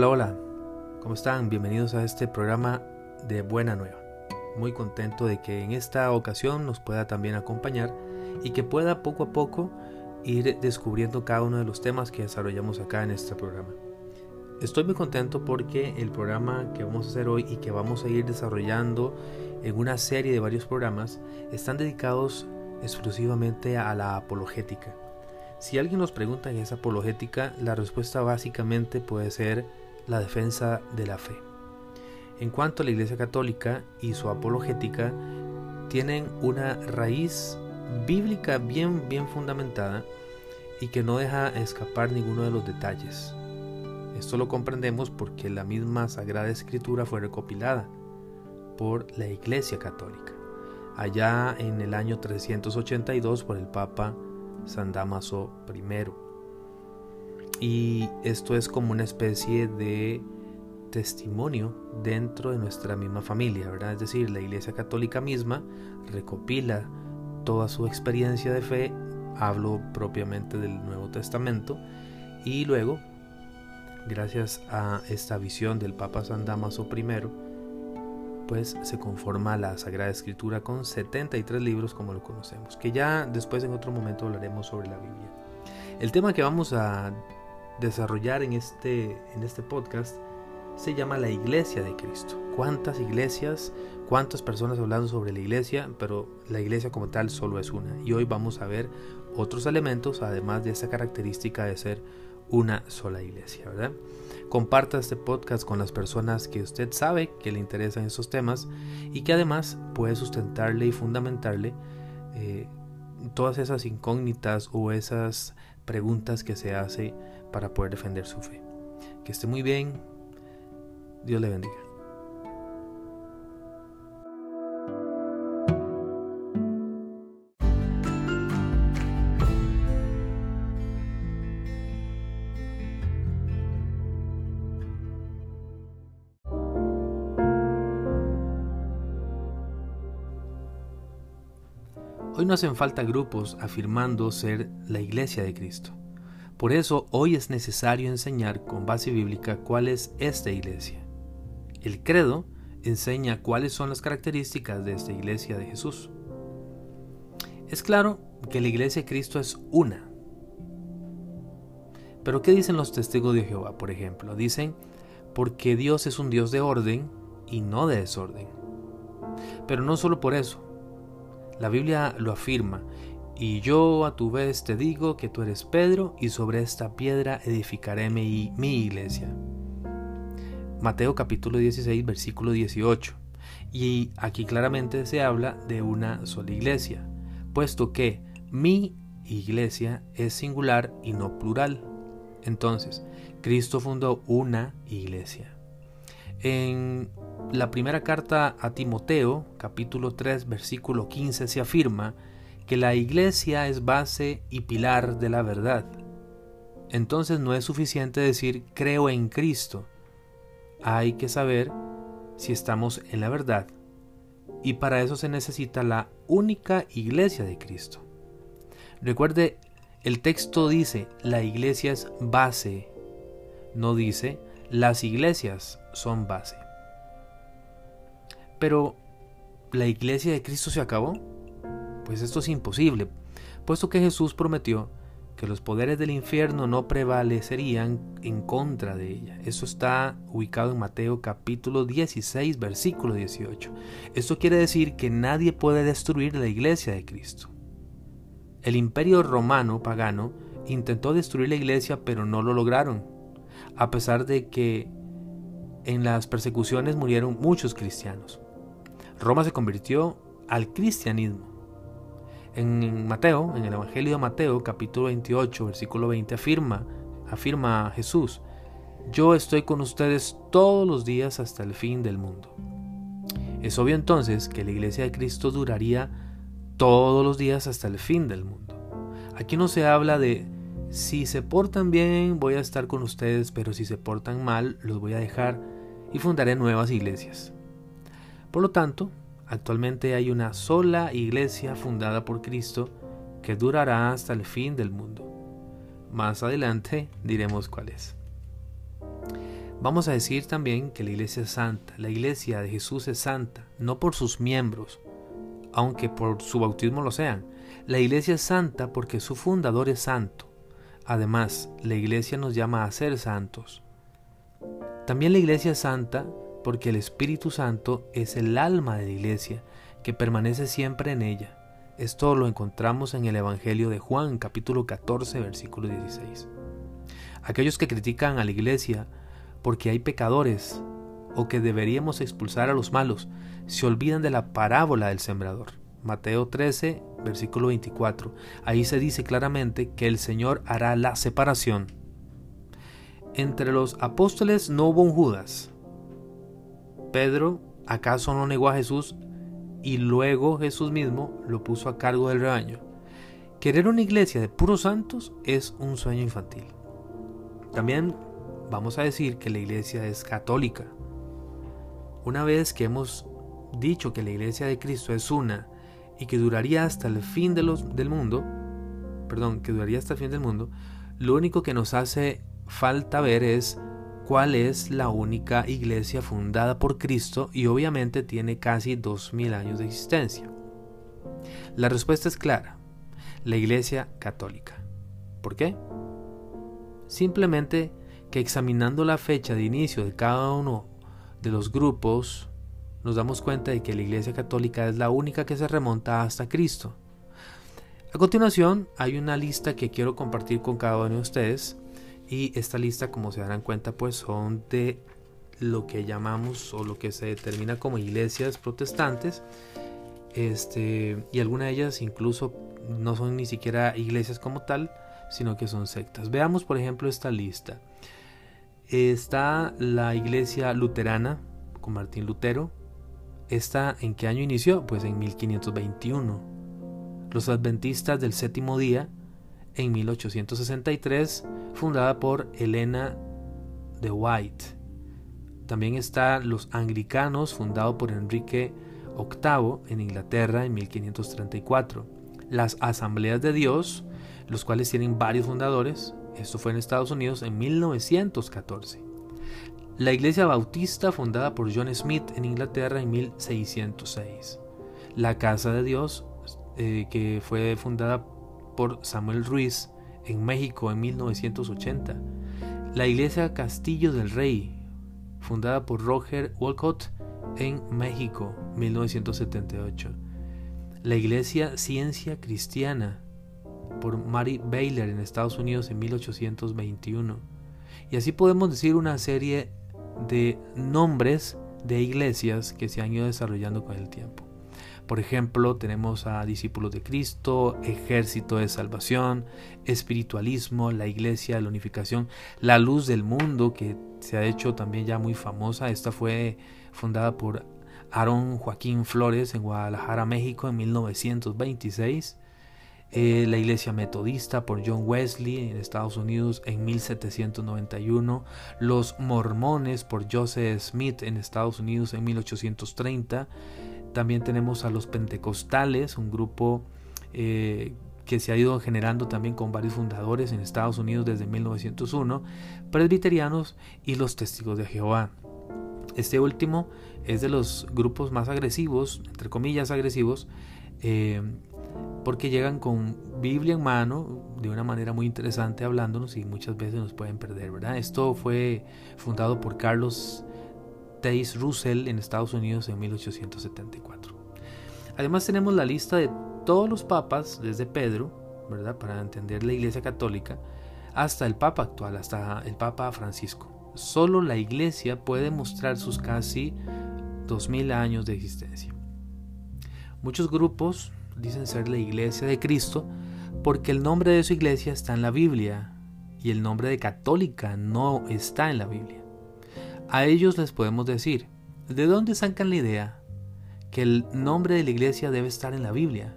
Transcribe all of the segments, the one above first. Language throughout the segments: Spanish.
Hola, hola, ¿cómo están? Bienvenidos a este programa de Buena Nueva. Muy contento de que en esta ocasión nos pueda también acompañar y que pueda poco a poco ir descubriendo cada uno de los temas que desarrollamos acá en este programa. Estoy muy contento porque el programa que vamos a hacer hoy y que vamos a ir desarrollando en una serie de varios programas están dedicados exclusivamente a la apologética. Si alguien nos pregunta qué es apologética, la respuesta básicamente puede ser la defensa de la fe. En cuanto a la Iglesia Católica y su apologética, tienen una raíz bíblica bien, bien fundamentada y que no deja escapar ninguno de los detalles. Esto lo comprendemos porque la misma Sagrada Escritura fue recopilada por la Iglesia Católica, allá en el año 382 por el Papa San Damaso I. Y esto es como una especie de testimonio dentro de nuestra misma familia, ¿verdad? Es decir, la Iglesia Católica misma recopila toda su experiencia de fe, hablo propiamente del Nuevo Testamento, y luego, gracias a esta visión del Papa San Damaso I, pues se conforma la Sagrada Escritura con 73 libros como lo conocemos, que ya después en otro momento hablaremos sobre la Biblia. El tema que vamos a desarrollar en este, en este podcast se llama la Iglesia de Cristo. ¿Cuántas iglesias, cuántas personas hablando sobre la iglesia? Pero la iglesia como tal solo es una. Y hoy vamos a ver otros elementos, además de esa característica de ser una sola iglesia, ¿verdad? Comparta este podcast con las personas que usted sabe que le interesan esos temas y que además puede sustentarle y fundamentarle eh, todas esas incógnitas o esas preguntas que se hace para poder defender su fe. Que esté muy bien. Dios le bendiga. Hoy no hacen falta grupos afirmando ser la iglesia de Cristo. Por eso hoy es necesario enseñar con base bíblica cuál es esta iglesia. El credo enseña cuáles son las características de esta iglesia de Jesús. Es claro que la iglesia de Cristo es una. Pero ¿qué dicen los testigos de Jehová, por ejemplo? Dicen, porque Dios es un Dios de orden y no de desorden. Pero no solo por eso, la Biblia lo afirma. Y yo a tu vez te digo que tú eres Pedro y sobre esta piedra edificaré mi, mi iglesia. Mateo capítulo 16 versículo 18. Y aquí claramente se habla de una sola iglesia, puesto que mi iglesia es singular y no plural. Entonces, Cristo fundó una iglesia. En la primera carta a Timoteo, capítulo 3, versículo 15, se afirma que la iglesia es base y pilar de la verdad. Entonces no es suficiente decir creo en Cristo. Hay que saber si estamos en la verdad. Y para eso se necesita la única iglesia de Cristo. Recuerde, el texto dice la iglesia es base, no dice las iglesias son base. Pero, ¿la iglesia de Cristo se acabó? Pues esto es imposible, puesto que Jesús prometió que los poderes del infierno no prevalecerían en contra de ella. Eso está ubicado en Mateo capítulo 16, versículo 18. Esto quiere decir que nadie puede destruir la iglesia de Cristo. El imperio romano pagano intentó destruir la iglesia, pero no lo lograron, a pesar de que en las persecuciones murieron muchos cristianos. Roma se convirtió al cristianismo. En Mateo, en el Evangelio de Mateo, capítulo 28, versículo 20, afirma, afirma Jesús, yo estoy con ustedes todos los días hasta el fin del mundo. Es obvio entonces que la iglesia de Cristo duraría todos los días hasta el fin del mundo. Aquí no se habla de si se portan bien voy a estar con ustedes, pero si se portan mal los voy a dejar y fundaré nuevas iglesias. Por lo tanto, actualmente hay una sola iglesia fundada por Cristo que durará hasta el fin del mundo. Más adelante diremos cuál es. Vamos a decir también que la iglesia es santa. La iglesia de Jesús es santa, no por sus miembros, aunque por su bautismo lo sean. La iglesia es santa porque su fundador es santo. Además, la iglesia nos llama a ser santos. También la iglesia es santa porque el Espíritu Santo es el alma de la iglesia que permanece siempre en ella. Esto lo encontramos en el Evangelio de Juan, capítulo 14, versículo 16. Aquellos que critican a la iglesia porque hay pecadores o que deberíamos expulsar a los malos, se olvidan de la parábola del sembrador. Mateo 13, versículo 24. Ahí se dice claramente que el Señor hará la separación. Entre los apóstoles no hubo un Judas. Pedro, ¿acaso no negó a Jesús y luego Jesús mismo lo puso a cargo del rebaño? Querer una iglesia de puros santos es un sueño infantil. También vamos a decir que la iglesia es católica. Una vez que hemos dicho que la iglesia de Cristo es una y que duraría hasta el fin del mundo, perdón, que duraría hasta el fin del mundo, lo único que nos hace falta ver es cuál es la única iglesia fundada por Cristo y obviamente tiene casi dos mil años de existencia. La respuesta es clara, la iglesia católica. ¿Por qué? Simplemente que examinando la fecha de inicio de cada uno de los grupos, nos damos cuenta de que la Iglesia Católica es la única que se remonta hasta Cristo. A continuación, hay una lista que quiero compartir con cada uno de ustedes y esta lista, como se darán cuenta, pues son de lo que llamamos o lo que se determina como iglesias protestantes. Este, y algunas de ellas incluso no son ni siquiera iglesias como tal, sino que son sectas. Veamos, por ejemplo, esta lista está la iglesia luterana con Martín Lutero. ¿Esta en qué año inició? Pues en 1521. Los adventistas del séptimo día en 1863, fundada por Elena de White. También está los anglicanos, fundado por Enrique VIII en Inglaterra en 1534. Las asambleas de Dios, los cuales tienen varios fundadores, esto fue en Estados Unidos en 1914. La iglesia bautista fundada por John Smith en Inglaterra en 1606. La Casa de Dios eh, que fue fundada por Samuel Ruiz en México en 1980. La iglesia Castillo del Rey fundada por Roger Walcott en México 1978. La iglesia Ciencia Cristiana por Mary Baylor en Estados Unidos en 1821. Y así podemos decir una serie de nombres de iglesias que se han ido desarrollando con el tiempo. Por ejemplo, tenemos a Discípulos de Cristo, Ejército de Salvación, Espiritualismo, la Iglesia la Unificación, La Luz del Mundo, que se ha hecho también ya muy famosa. Esta fue fundada por Aarón Joaquín Flores en Guadalajara, México, en 1926. Eh, la iglesia metodista por John Wesley en Estados Unidos en 1791, los mormones por Joseph Smith en Estados Unidos en 1830, también tenemos a los pentecostales, un grupo eh, que se ha ido generando también con varios fundadores en Estados Unidos desde 1901, presbiterianos y los testigos de Jehová. Este último es de los grupos más agresivos, entre comillas agresivos, eh, porque llegan con Biblia en mano de una manera muy interesante hablándonos y muchas veces nos pueden perder, ¿verdad? Esto fue fundado por Carlos Taze Russell en Estados Unidos en 1874. Además tenemos la lista de todos los papas desde Pedro, ¿verdad? Para entender la Iglesia Católica hasta el Papa actual, hasta el Papa Francisco. Solo la Iglesia puede mostrar sus casi 2000 años de existencia. Muchos grupos dicen ser la iglesia de Cristo porque el nombre de su iglesia está en la Biblia y el nombre de católica no está en la Biblia. A ellos les podemos decir, ¿de dónde sacan la idea que el nombre de la iglesia debe estar en la Biblia?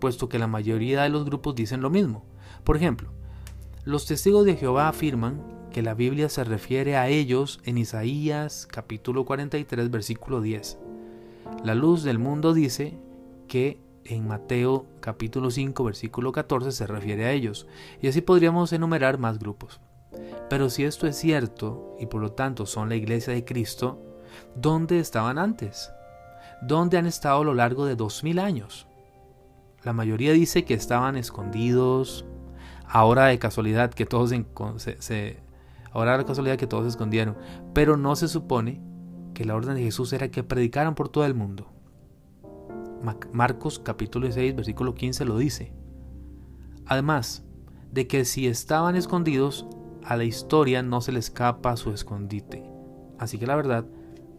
Puesto que la mayoría de los grupos dicen lo mismo. Por ejemplo, los testigos de Jehová afirman que la Biblia se refiere a ellos en Isaías capítulo 43 versículo 10. La luz del mundo dice que en Mateo capítulo 5 versículo 14 se refiere a ellos, y así podríamos enumerar más grupos. Pero si esto es cierto y por lo tanto son la iglesia de Cristo, ¿dónde estaban antes? ¿Dónde han estado a lo largo de dos mil años? La mayoría dice que estaban escondidos, ahora de casualidad que todos se, ahora de casualidad que todos se escondieron, pero no se supone que la orden de Jesús era que predicaran por todo el mundo. Marcos capítulo 6 versículo 15 lo dice. Además de que si estaban escondidos, a la historia no se le escapa su escondite. Así que la verdad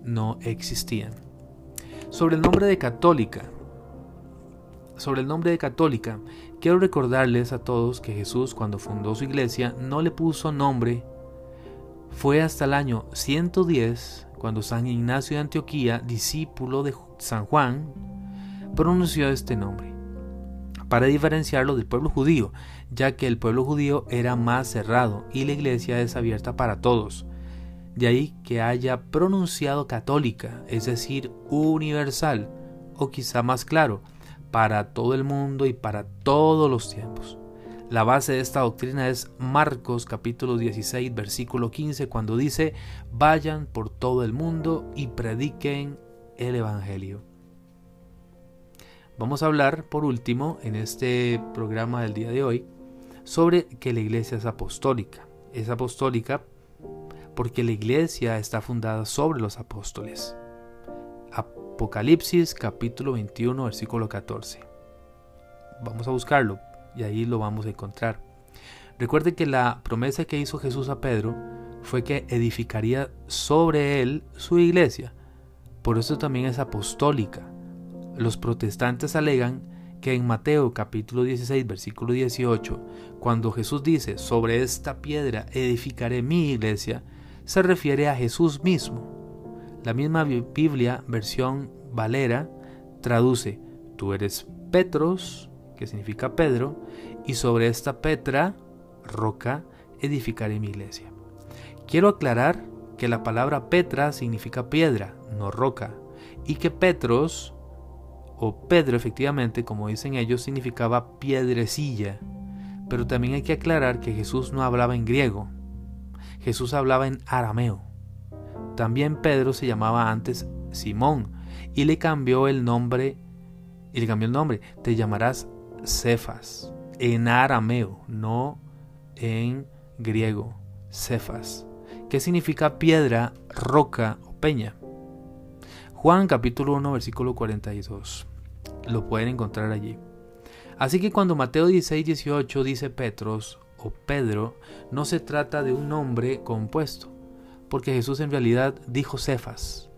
no existían. Sobre el nombre de católica. Sobre el nombre de católica, quiero recordarles a todos que Jesús cuando fundó su iglesia no le puso nombre. Fue hasta el año 110 cuando San Ignacio de Antioquía, discípulo de San Juan, pronunció este nombre, para diferenciarlo del pueblo judío, ya que el pueblo judío era más cerrado y la iglesia es abierta para todos. De ahí que haya pronunciado católica, es decir, universal, o quizá más claro, para todo el mundo y para todos los tiempos. La base de esta doctrina es Marcos capítulo 16 versículo 15 cuando dice, vayan por todo el mundo y prediquen el Evangelio. Vamos a hablar por último en este programa del día de hoy sobre que la iglesia es apostólica. Es apostólica porque la iglesia está fundada sobre los apóstoles. Apocalipsis capítulo 21 versículo 14. Vamos a buscarlo y ahí lo vamos a encontrar. Recuerde que la promesa que hizo Jesús a Pedro fue que edificaría sobre él su iglesia. Por eso también es apostólica. Los protestantes alegan que en Mateo capítulo 16 versículo 18, cuando Jesús dice, sobre esta piedra edificaré mi iglesia, se refiere a Jesús mismo. La misma Biblia, versión Valera, traduce, tú eres Petros, que significa Pedro, y sobre esta Petra, roca, edificaré mi iglesia. Quiero aclarar que la palabra Petra significa piedra, no roca, y que Petros, o Pedro efectivamente, como dicen ellos, significaba piedrecilla. Pero también hay que aclarar que Jesús no hablaba en griego, Jesús hablaba en arameo. También Pedro se llamaba antes Simón y le cambió el nombre y le cambió nombre. Te llamarás Cefas, en arameo, no en griego, Cefas, que significa piedra, roca o peña. Juan capítulo 1 versículo 42. Lo pueden encontrar allí. Así que cuando Mateo 16, 18 dice Petros o Pedro, no se trata de un nombre compuesto, porque Jesús en realidad dijo Cefas.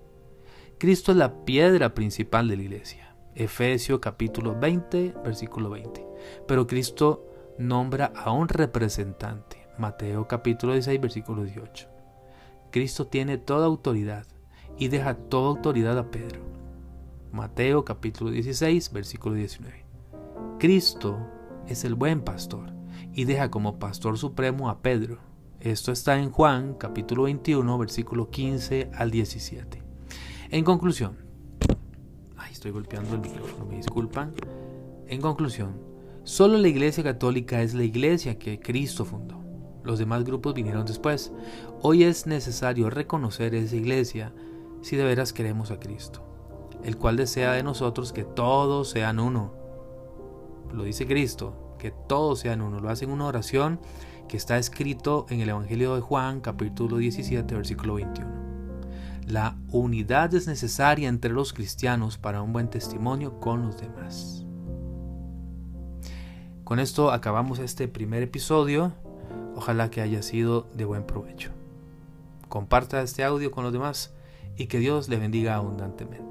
Cristo es la piedra principal de la iglesia. Efesios capítulo 20, versículo 20. Pero Cristo nombra a un representante. Mateo capítulo 16, versículo 18. Cristo tiene toda autoridad y deja toda autoridad a Pedro. Mateo capítulo 16, versículo 19. Cristo es el buen pastor y deja como pastor supremo a Pedro. Esto está en Juan capítulo 21, versículo 15 al 17. En conclusión, estoy golpeando el micrófono, me disculpan. En conclusión, solo la Iglesia Católica es la iglesia que Cristo fundó. Los demás grupos vinieron después. Hoy es necesario reconocer esa iglesia si de veras queremos a Cristo, el cual desea de nosotros que todos sean uno. Lo dice Cristo, que todos sean uno. Lo hace en una oración que está escrito en el Evangelio de Juan, capítulo 17, versículo 21. La unidad es necesaria entre los cristianos para un buen testimonio con los demás. Con esto acabamos este primer episodio. Ojalá que haya sido de buen provecho. Comparta este audio con los demás y que Dios le bendiga abundantemente.